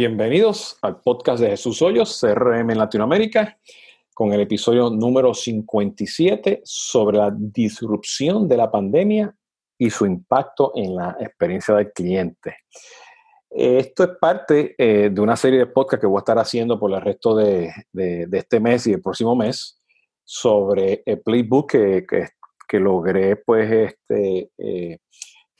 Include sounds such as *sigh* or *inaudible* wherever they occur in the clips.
Bienvenidos al podcast de Jesús Hoyos, CRM en Latinoamérica, con el episodio número 57 sobre la disrupción de la pandemia y su impacto en la experiencia del cliente. Esto es parte eh, de una serie de podcasts que voy a estar haciendo por el resto de, este mes y el próximo mes sobre el playbook que, logré pues, este, eh,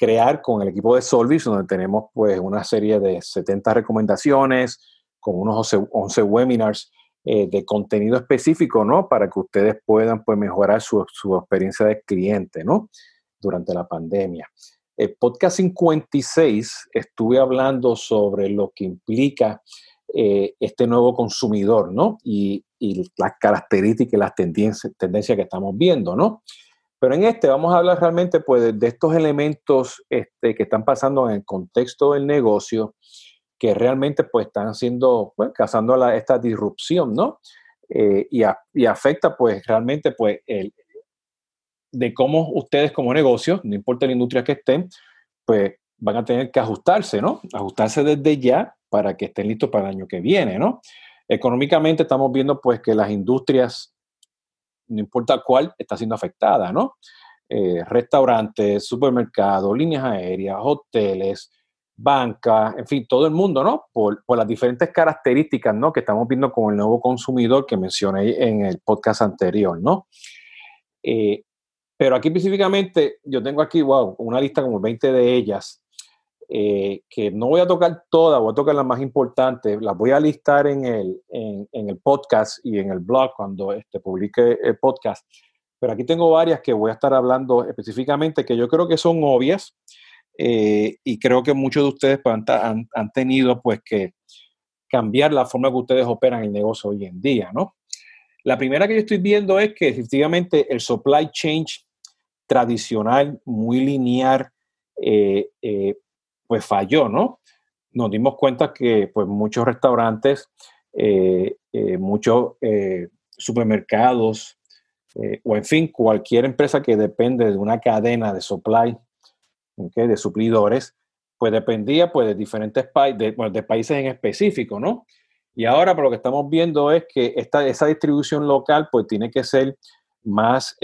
crear con el equipo de Solvis, donde tenemos pues una serie de 70 recomendaciones, con unos 11, webinars eh, de contenido específico, ¿no? Para que ustedes puedan pues mejorar su, experiencia de cliente, ¿no? Durante la pandemia. El podcast 56 estuve hablando sobre lo que implica eh, este nuevo consumidor, ¿no? Y, y las características y las tendencias, tendencias que estamos viendo, ¿no? Pero en este vamos a hablar realmente pues, de, estos elementos este, que están pasando en el contexto del negocio, que realmente pues, están siendo, pues, causando esta disrupción, ¿no? Eh, y, afecta pues realmente pues el, de cómo ustedes como negocio, no importa la industria que estén, pues van a tener que ajustarse, ¿no? Ajustarse desde ya para que estén listos para el año que viene, ¿no? Económicamente estamos viendo pues que las industrias no importa cuál, está siendo afectada, ¿no? Eh, restaurantes, supermercados, líneas aéreas, hoteles, bancas, en fin, todo el mundo, ¿no? Por, las diferentes características, ¿no? Que estamos viendo con el nuevo consumidor que mencioné en el podcast anterior, ¿no? Eh, pero aquí específicamente, yo tengo aquí, wow, una lista como 20 de ellas eh, que no voy a tocar todas, voy a tocar las más importantes, las voy a listar en el, en, el podcast y en el blog cuando este, publique el podcast. Pero aquí tengo varias que voy a estar hablando específicamente que yo creo que son obvias eh, y creo que muchos de ustedes pues, han, han, tenido pues que cambiar la forma que ustedes operan el negocio hoy en día, ¿no? La primera que yo estoy viendo es que efectivamente el supply chain tradicional, muy lineal, eh, pues falló, ¿no? Nos dimos cuenta que pues muchos restaurantes, eh, eh, muchos eh, supermercados, o en fin, cualquier empresa que depende de una cadena de supply, de suplidores, pues dependía pues de diferentes países, de, de, países en específico, ¿no? Y ahora por lo que estamos viendo es que esta, esa distribución local pues tiene que ser más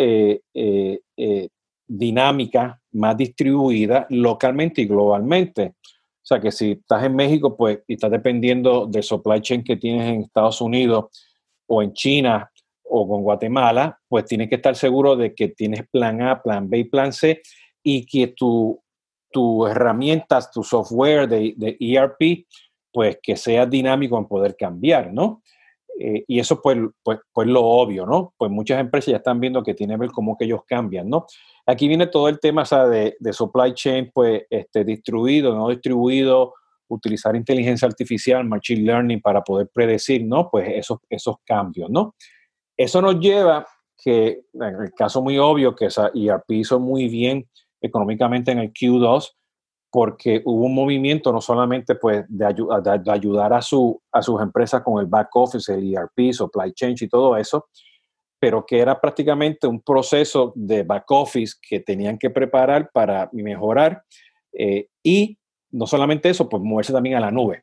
dinámica, más distribuida localmente y globalmente. O sea que si estás en México, pues, y estás dependiendo del supply chain que tienes en Estados Unidos o en China o con Guatemala, pues tienes que estar seguro de que tienes plan A, plan B y plan C y que tu, tu herramientas, tu software de, de ERP, pues que sea dinámico en poder cambiar, ¿no? Eh, y eso pues, pues, pues lo obvio, ¿no? Pues muchas empresas ya están viendo que tiene que ver cómo que ellos cambian, ¿no? Aquí viene todo el tema de, de, supply chain, pues este, distribuido, no distribuido, utilizar inteligencia artificial, machine learning para poder predecir, ¿no? Pues esos, esos cambios, ¿no? Eso nos lleva que, en el caso muy obvio, que esa ERP hizo muy bien económicamente en el Q2, porque hubo un movimiento no solamente pues, de, de, ayudar a, su, a sus empresas con el back office, el ERP, supply chain y todo eso, pero que era prácticamente un proceso de back office que tenían que preparar para mejorar eh, y no solamente eso, pues moverse también a la nube.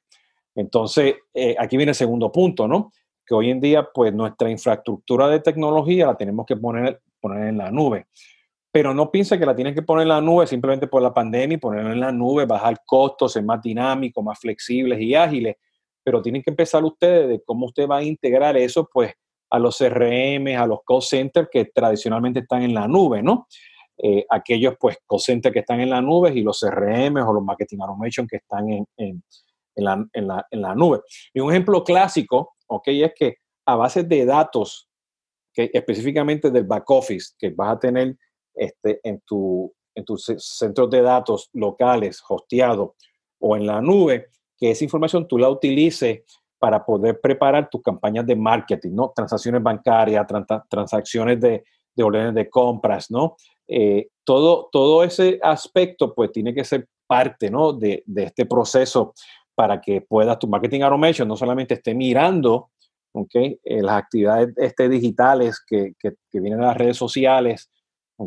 Entonces, eh, aquí viene el segundo punto, ¿no? Que hoy en día, pues nuestra infraestructura de tecnología la tenemos que poner, poner en la nube pero no piense que la tienen que poner en la nube simplemente por la pandemia y ponerla en la nube, bajar costos, ser más dinámicos, más flexibles y ágiles, pero tienen que empezar ustedes de cómo usted va a integrar eso pues a los CRM, a los call centers que tradicionalmente están en la nube, ¿no? Eh, aquellos pues call centers que están en la nube y los CRM o los marketing automation que están en, en, la, en, la, en la nube. Y un ejemplo clásico, ok, es que a base de datos, que específicamente del back office, que vas a tener este, en, tu, en tus centros de datos locales, hosteados o en la nube, que esa información tú la utilices para poder preparar tus campañas de marketing, ¿no? Transacciones bancarias, transacciones de, de, órdenes de compras, ¿no? Eh, todo, todo ese aspecto, pues, tiene que ser parte, ¿no? De, de, este proceso para que puedas tu marketing automation no solamente esté mirando, ¿ok? Eh, las actividades este, digitales que, que, que, vienen de las redes sociales,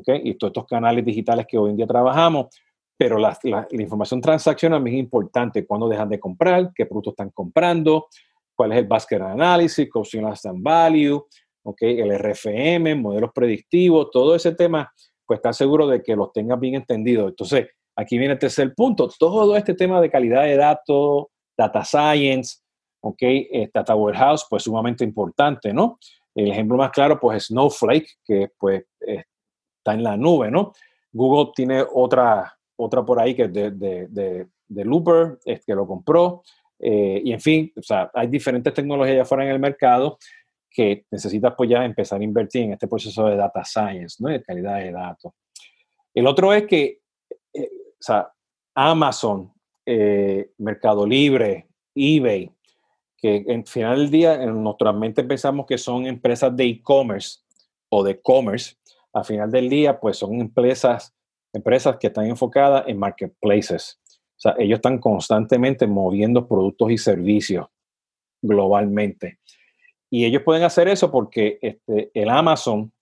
y todos estos canales digitales que hoy en día trabajamos, pero la, información transaccional es importante, cuándo dejan de comprar, qué productos están comprando, cuál es el basket analysis, option last and value, okay, el RFM, modelos predictivos, todo ese tema, pues estar seguro de que los tengas bien entendidos. Entonces, aquí viene el tercer punto, todo este tema de calidad de datos, data science, ok, eh, data warehouse, pues sumamente importante, ¿no? El ejemplo más claro, pues, es Snowflake, que pues está en la nube, ¿no? Google tiene otra, otra por ahí que es de, de, de, Looper, es que lo compró. Eh, y en fin, o sea, hay diferentes tecnologías allá afuera en el mercado que necesitas pues ya empezar a invertir en este proceso de data science, ¿no? De calidad de datos. El otro es que, eh, o sea, Amazon, eh, Mercado Libre, eBay, que en final del día en nuestra mente pensamos que son empresas de e-commerce o de commerce, al final del día pues son empresas empresas que están enfocadas en marketplaces. O sea, ellos están constantemente moviendo productos y servicios globalmente. Y ellos pueden hacer eso porque este, el Amazon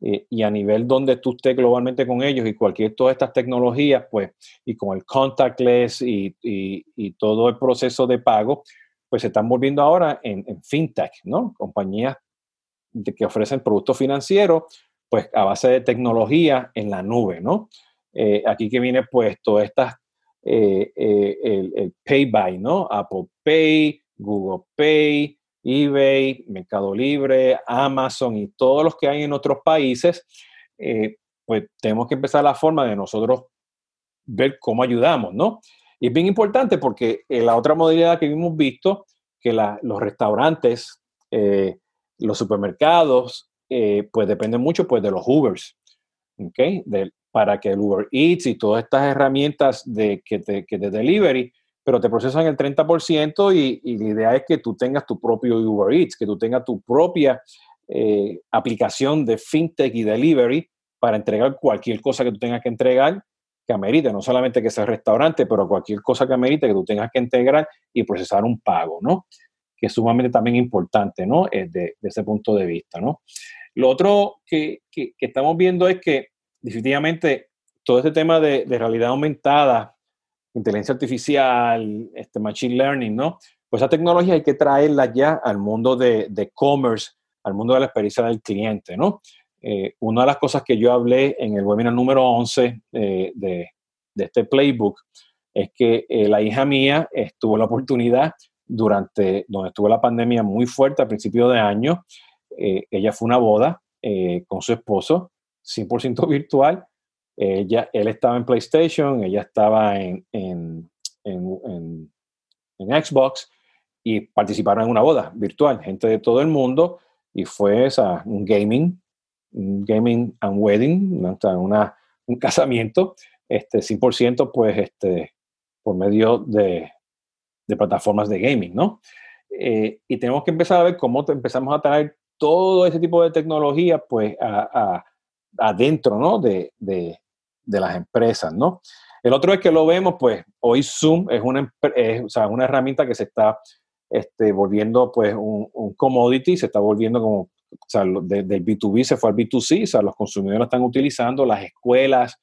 eh, y a nivel donde tú estés globalmente con ellos y cualquier todas estas tecnologías, pues, y con el contactless y, y, todo el proceso de pago, pues se están volviendo ahora en, en fintech, ¿no? Compañías de, que ofrecen productos financieros, pues a base de tecnología en la nube, ¿no? Eh, aquí que viene puesto estas, eh, eh, el, Pay By, ¿no? Apple Pay, Google Pay, eBay, Mercado Libre, Amazon y todos los que hay en otros países, pues tenemos que empezar la forma de nosotros ver cómo ayudamos, ¿no? Y es bien importante porque la otra modalidad que hemos visto, que los restaurantes, los supermercados, pues dependen mucho pues de los Ubers, ¿ok? De, para que el Uber Eats y todas estas herramientas de, que, te, que de delivery, pero te procesan el 30% y, y, la idea es que tú tengas tu propio Uber Eats, que tú tengas tu propia eh, aplicación de fintech y delivery para entregar cualquier cosa que tú tengas que entregar que amerite, no solamente que sea restaurante, pero cualquier cosa que amerite que tú tengas que integrar y procesar un pago, ¿no? Que es sumamente también importante, ¿no? Eh, de, de ese punto de vista, ¿no? Lo otro que, que, que estamos viendo es que definitivamente todo este tema de, realidad aumentada, inteligencia artificial, este machine learning, ¿no? Pues esa tecnología hay que traerla ya al mundo de, de commerce, al mundo de la experiencia del cliente, ¿no? Eh, una de las cosas que yo hablé en el webinar número 11 eh, de, de, este playbook es que eh, la hija mía tuvo la oportunidad durante, donde estuvo la pandemia muy fuerte a principio de año, ella fue una boda con su esposo 100% virtual. Ella, él estaba en PlayStation, ella estaba en, en, en, en, Xbox y participaron en una boda virtual, gente de todo el mundo, y fue esa, un gaming, un gaming and wedding, una, un *laughs* casamiento, este, 100% pues este, por medio de, de plataformas de gaming, ¿no? Eh, y tenemos que empezar a ver cómo empezamos a traer todo ese tipo de tecnología pues a, adentro ¿no? de, de, las empresas. ¿no? El otro es que lo vemos, pues hoy Zoom es una, o sea, una herramienta que se está este, volviendo pues un, commodity, se está volviendo como, o sea, del B2B se fue al B2C, o sea, los consumidores lo están utilizando, las escuelas,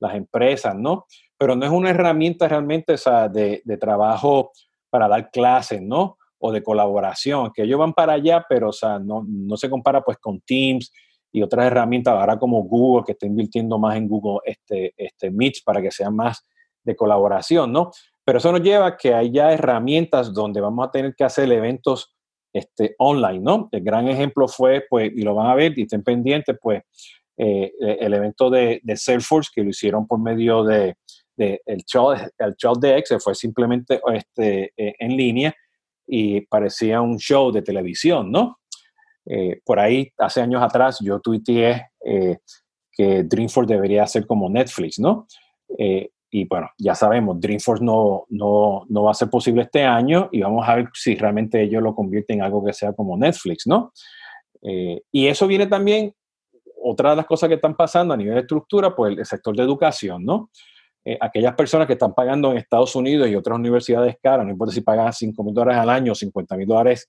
las empresas, ¿no? Pero no es una herramienta realmente o sea, de trabajo para dar clases, ¿no? O de colaboración, que ellos van para allá, pero o sea, no, no se compara pues con Teams, y otras herramientas, ahora como Google, que está invirtiendo más en Google este, este Meet para que sea más de colaboración, ¿no? Pero eso nos lleva a que hay ya herramientas donde vamos a tener que hacer eventos este, online, ¿no? El gran ejemplo fue, pues, y lo van a ver y estén pendientes, pues, eh, el evento de, de, Salesforce que lo hicieron por medio de, de el show, el show de Excel fue simplemente este, eh, en línea y parecía un show de televisión, ¿no? Eh, por ahí, hace años atrás, yo tuiteé eh, que Dreamforce debería ser como Netflix, ¿no? Eh, y bueno, ya sabemos, Dreamforce no, no, no, va a ser posible este año y vamos a ver si realmente ellos lo convierten en algo que sea como Netflix, ¿no? y eso viene también, otra de las cosas que están pasando a nivel de estructura, pues el sector de educación, ¿no? Aquellas personas que están pagando en Estados Unidos y otras universidades caras, no importa si pagan 5 mil dólares al año o 50 mil dólares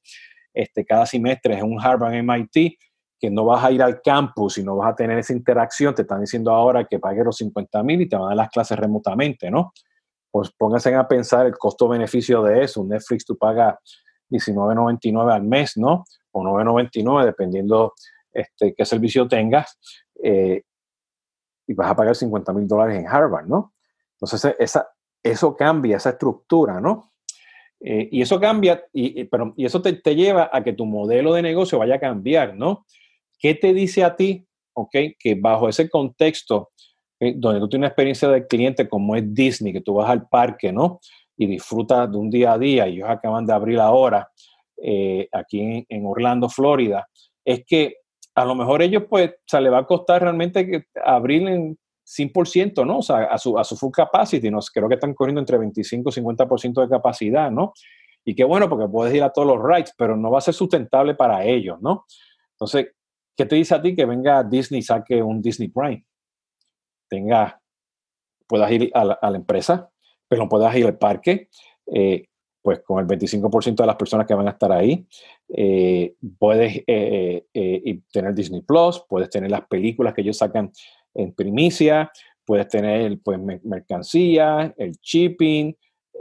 este, cada semestre en un Harvard MIT, que no vas a ir al campus y no vas a tener esa interacción, te están diciendo ahora que pagues los 50 mil y te van a dar las clases remotamente, ¿no? Pues pónganse a pensar el costo-beneficio de eso. Netflix tú pagas 19.99 al mes, ¿no? O 9.99, dependiendo este, qué servicio tengas. Eh, y vas a pagar 50 mil dólares en Harvard, ¿no? Entonces, esa, eso cambia, esa estructura, ¿no? Eh, y eso cambia, y, pero, y eso te, te, lleva a que tu modelo de negocio vaya a cambiar, ¿no? ¿Qué te dice a ti, ok, que bajo ese contexto, donde tú tienes una experiencia del cliente como es Disney, que tú vas al parque, ¿no? Y disfrutas de un día a día, y ellos acaban de abrir ahora, eh, aquí en, Orlando, Florida, es que a lo mejor ellos, pues, o sea, le va a costar realmente abrir en 100%, ¿no? O sea, a su, a su full capacity, ¿no? Creo que están corriendo entre 25 y 50% de capacidad, ¿no? Y qué bueno, porque puedes ir a todos los rides, pero no va a ser sustentable para ellos, ¿no? Entonces, ¿qué te dice a ti que venga Disney y saque un Disney Prime? Tenga, puedas ir a la, empresa, pero puedas ir al parque, eh, pues con el 25% de las personas que van a estar ahí. Eh, puedes eh, tener Disney Plus, puedes tener las películas que ellos sacan en primicia, puedes tener pues mercancía, el shipping,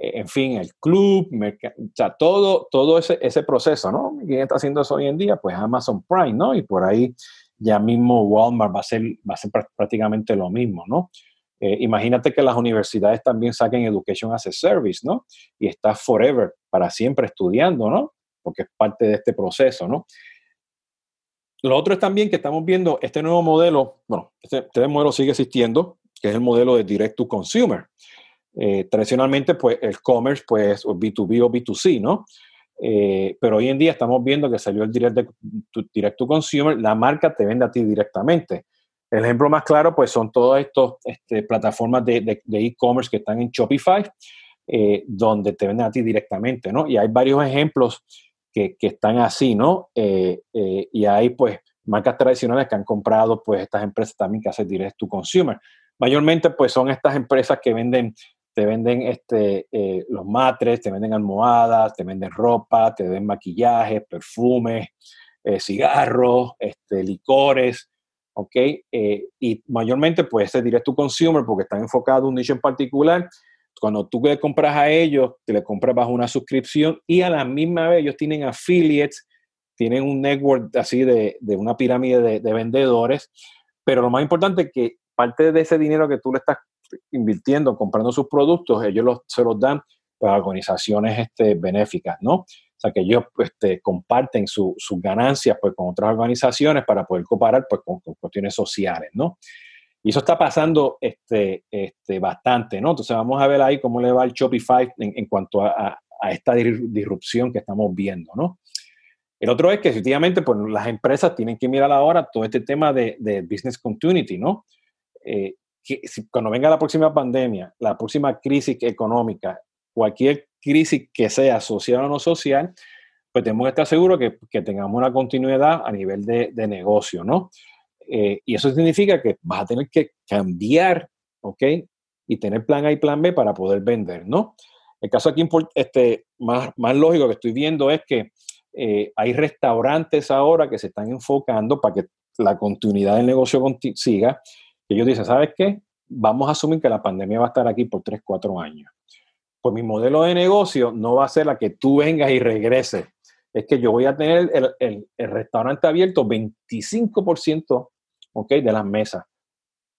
eh, en fin, el club, o sea, todo, todo ese, ese proceso, ¿no? ¿Quién está haciendo eso hoy en día? Pues Amazon Prime, ¿no? Y por ahí ya mismo Walmart va a ser, va a ser prácticamente lo mismo, ¿no? Eh, imagínate que las universidades también saquen Education as a Service, ¿no? Y estás forever, para siempre estudiando, ¿no? Porque es parte de este proceso, ¿no? Lo otro es también que estamos viendo este nuevo modelo, bueno, este, este modelo sigue existiendo, que es el modelo de direct to consumer. Eh, tradicionalmente, pues el commerce, pues B2B o B2C, ¿no? Eh, pero hoy en día estamos viendo que salió el direct to, consumer, la marca te vende a ti directamente. El ejemplo más claro, pues son todas estas este, plataformas de e-commerce que están en Shopify, eh, donde te venden a ti directamente, ¿no? Y hay varios ejemplos que, están así, ¿no? Eh, eh, y hay pues marcas tradicionales que han comprado pues estas empresas también que hacen direct to consumer. Mayormente pues son estas empresas que venden, te venden este, eh, los matres, te venden almohadas, te venden ropa, te venden maquillaje, perfumes, cigarros, este, licores, ¿ok? y mayormente pues es direct to consumer porque están enfocados en un nicho en particular cuando tú le compras a ellos, te le compras bajo una suscripción y a la misma vez ellos tienen affiliates, tienen un network así de, de una pirámide de, vendedores, pero lo más importante es que parte de ese dinero que tú le estás invirtiendo, comprando sus productos, ellos los, se los dan para organizaciones este, benéficas, ¿no? O sea, que ellos este, comparten sus ganancias pues, con otras organizaciones para poder cooperar pues, con, con cuestiones sociales, ¿no? Y eso está pasando este, este, bastante, ¿no? Entonces vamos a ver ahí cómo le va el Shopify en, cuanto a, esta disrupción que estamos viendo, ¿no? El otro es que efectivamente pues, las empresas tienen que mirar ahora todo este tema de, business continuity, ¿no? Eh, que cuando venga la próxima pandemia, la próxima crisis económica, cualquier crisis que sea social o no social, pues tenemos que estar seguros que, tengamos una continuidad a nivel de negocio, ¿no? Eh, y eso significa que vas a tener que cambiar, ¿ok? Y tener plan A y plan B para poder vender, ¿no? El caso aquí este, más, más lógico que estoy viendo es que eh, hay restaurantes ahora que se están enfocando para que la continuidad del negocio siga. Y ellos dicen, ¿sabes qué? Vamos a asumir que la pandemia va a estar aquí por 3, 4 años. Pues mi modelo de negocio no va a ser la que tú vengas y regreses. Es que yo voy a tener el, restaurante abierto 25% ¿ok? De las mesas.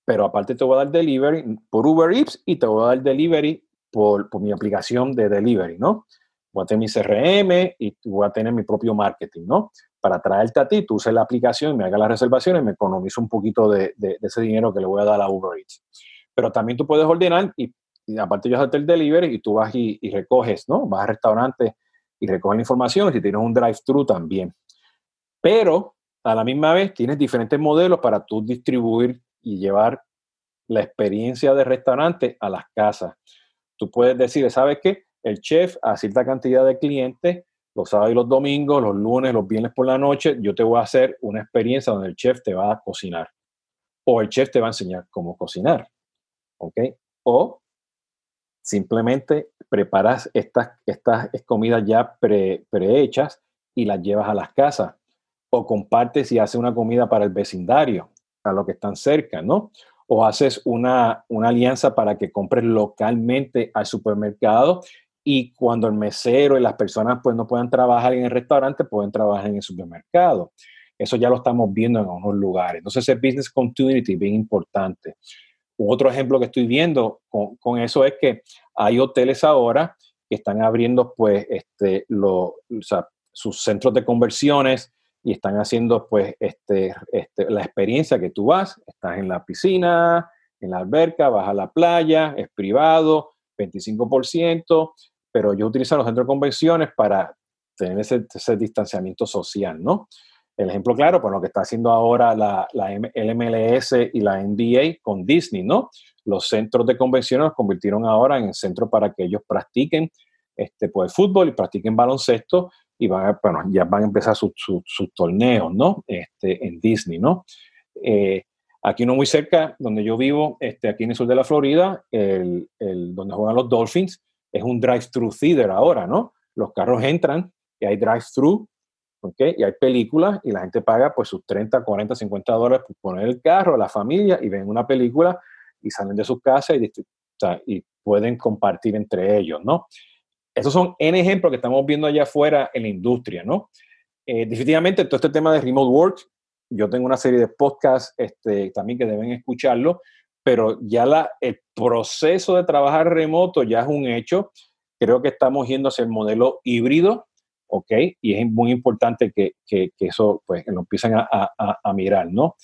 Pero aparte te voy a dar delivery por Uber Eats y te voy a dar delivery por, por mi aplicación de delivery, ¿no? Voy a tener mi CRM y voy a tener mi propio marketing, ¿no? Para traerte a ti, tú uses la aplicación me hagas las reservaciones, me economizo un poquito de, de, ese dinero que le voy a dar a Uber Eats. Pero también tú puedes ordenar y, aparte yo hacerte el delivery y tú vas y, recoges, ¿no? Vas al restaurante y recoges la información si tienes un drive-thru también. Pero a la misma vez tienes diferentes modelos para tú distribuir y llevar la experiencia de restaurante a las casas. Tú puedes decir, ¿sabes qué? El chef a cierta cantidad de clientes, los sábados y los domingos, los lunes, los viernes por la noche, yo te voy a hacer una experiencia donde el chef te va a cocinar. O el chef te va a enseñar cómo cocinar. ¿Ok? O simplemente preparas estas, estas comidas ya pre, prehechas y las llevas a las casas o compartes y haces una comida para el vecindario, a los que están cerca, ¿no? O haces una, una alianza para que compres localmente al supermercado y cuando el mesero y las personas pues no puedan trabajar en el restaurante, pueden trabajar en el supermercado. Eso ya lo estamos viendo en algunos lugares. Entonces, ese business continuity bien importante. Otro ejemplo que estoy viendo con, eso es que hay hoteles ahora que están abriendo pues este, lo, sus centros de conversiones y están haciendo pues este, este, la experiencia que tú vas, estás en la piscina, en la alberca, vas a la playa, es privado, 25%, pero yo utilizo los centros de convenciones para tener ese, ese distanciamiento social, ¿no? El ejemplo claro, pues lo que está haciendo ahora la, la MLS y la NBA con Disney, ¿no? Los centros de convenciones los convirtieron ahora en centros para que ellos practiquen este, pues, fútbol y practiquen baloncesto y van bueno, ya van a empezar sus torneos, ¿no? Este, en Disney, ¿no? Eh, aquí uno muy cerca, donde yo vivo, este, aquí en el sur de la Florida, el, el, donde juegan los Dolphins, es un drive-thru theater ahora, ¿no? Los carros entran y hay drive-thru, ¿ok? Y hay películas y la gente paga pues sus 30, 40, 50 dólares por poner el carro, la familia y ven una película y salen de sus casas y, y pueden compartir entre ellos, ¿no? Esos son N ejemplos que estamos viendo allá afuera en la industria, ¿no? Eh, definitivamente todo este tema de remote work, yo tengo una serie de podcasts este, también que deben escucharlo, pero ya la, el proceso de trabajar remoto ya es un hecho. Creo que estamos yendo hacia el modelo híbrido, ¿ok? Y es muy importante que, que, eso, pues, lo empiecen a, a, a mirar, ¿no?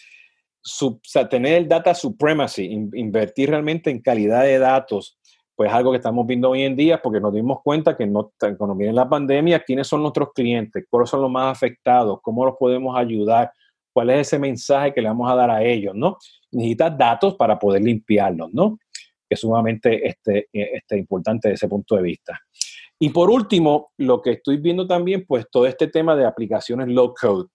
o sea, tener el data supremacy, invertir realmente en calidad de datos, pues algo que estamos viendo hoy en día, porque nos dimos cuenta que no, cuando viene la pandemia, quiénes son nuestros clientes, cuáles son los más afectados, cómo los podemos ayudar, cuál es ese mensaje que le vamos a dar a ellos, ¿no? Necesitas datos para poder limpiarlos, ¿no? Que es sumamente este, este, importante desde ese punto de vista. Y por último, lo que estoy viendo también, pues todo este tema de aplicaciones low code.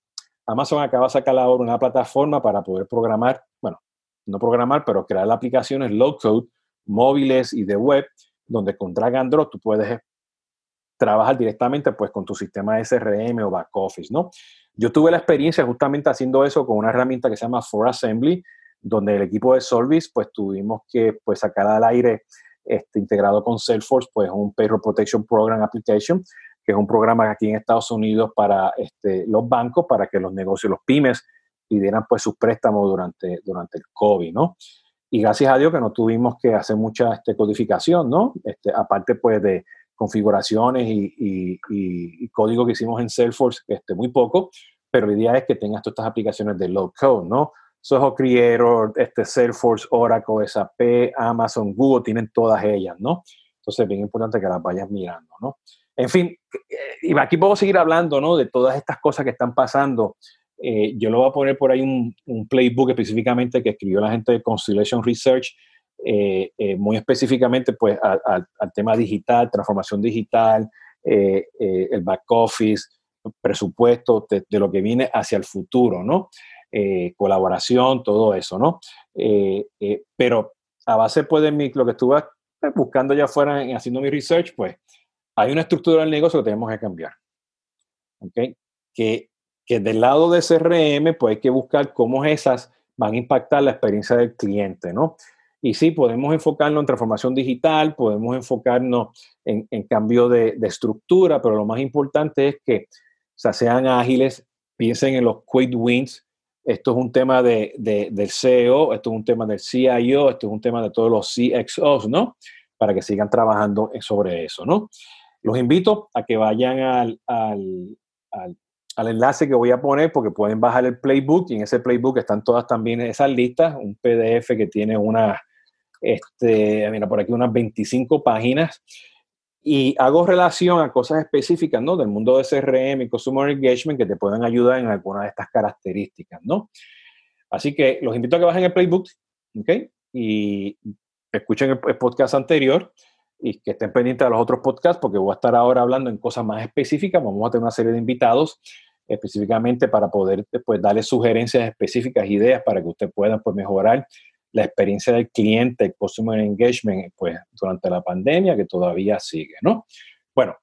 Amazon acaba de sacar ahora una plataforma para poder programar, bueno, no programar, pero crear aplicaciones low code móviles y de web, donde con drag tú puedes trabajar directamente pues con tu sistema SRM o back office, ¿no? Yo tuve la experiencia justamente haciendo eso con una herramienta que se llama For Assembly, donde el equipo de Solvis pues tuvimos que pues sacar al aire este, integrado con Salesforce pues un Payroll Protection Program Application, que es un programa aquí en Estados Unidos para este, los bancos, para que los negocios, los pymes, pidieran pues sus préstamos durante, durante el COVID, ¿no? Y gracias a Dios que no tuvimos que hacer mucha este, codificación, ¿no? Este, aparte pues de configuraciones y, y, código que hicimos en Salesforce, este, muy poco, pero la idea es que tengas todas estas aplicaciones de low code, ¿no? Soho Creator, este, Salesforce, Oracle, SAP, Amazon, Google, tienen todas ellas, ¿no? Entonces es bien importante que las vayas mirando, ¿no? En fin, eh, y aquí puedo seguir hablando, ¿no? De todas estas cosas que están pasando eh, yo le voy a poner por ahí un, playbook específicamente que escribió la gente de Constellation Research, eh, eh, muy específicamente pues al tema digital, transformación digital, el back office, presupuesto de, lo que viene hacia el futuro, ¿no? colaboración, todo eso, ¿no? pero a base pues de lo que estuve buscando allá afuera en, haciendo mi research, pues hay una estructura del negocio que tenemos que cambiar. ¿Ok? Que que del lado de CRM, pues hay que buscar cómo esas van a impactar la experiencia del cliente, ¿no? Y sí, podemos enfocarnos en transformación digital, podemos enfocarnos en, cambio de, estructura, pero lo más importante es que sean ágiles, piensen en los quick wins. Esto es un tema de, del CEO, esto es un tema del CIO, esto es un tema de todos los CXOs, ¿no? Para que sigan trabajando sobre eso, ¿no? Los invito a que vayan al al enlace que voy a poner porque pueden bajar el playbook y en ese playbook están todas también esas listas, un PDF que tiene una, este, mira, por aquí unas 25 páginas y hago relación a cosas específicas, ¿no? Del mundo de CRM y Customer Engagement que te pueden ayudar en alguna de estas características, ¿no? Así que los invito a que bajen el playbook, ¿ok? Y escuchen el podcast anterior y que estén pendientes de los otros podcasts porque voy a estar ahora hablando en cosas más específicas. Vamos a tener una serie de invitados específicamente para poder pues, darle sugerencias específicas, ideas para que usted pueda pues, mejorar la experiencia del cliente, el customer engagement, pues durante la pandemia que todavía sigue, ¿no? Bueno,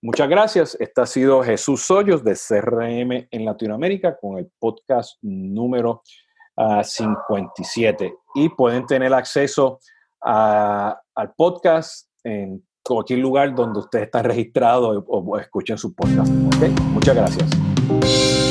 Muchas gracias. Este ha sido Jesús Hoyos de CRM en Latinoamérica con el podcast número 57. Ah, y pueden tener acceso al podcast en cualquier lugar donde usted está registrado o, escuchen su podcast. Muchas gracias. You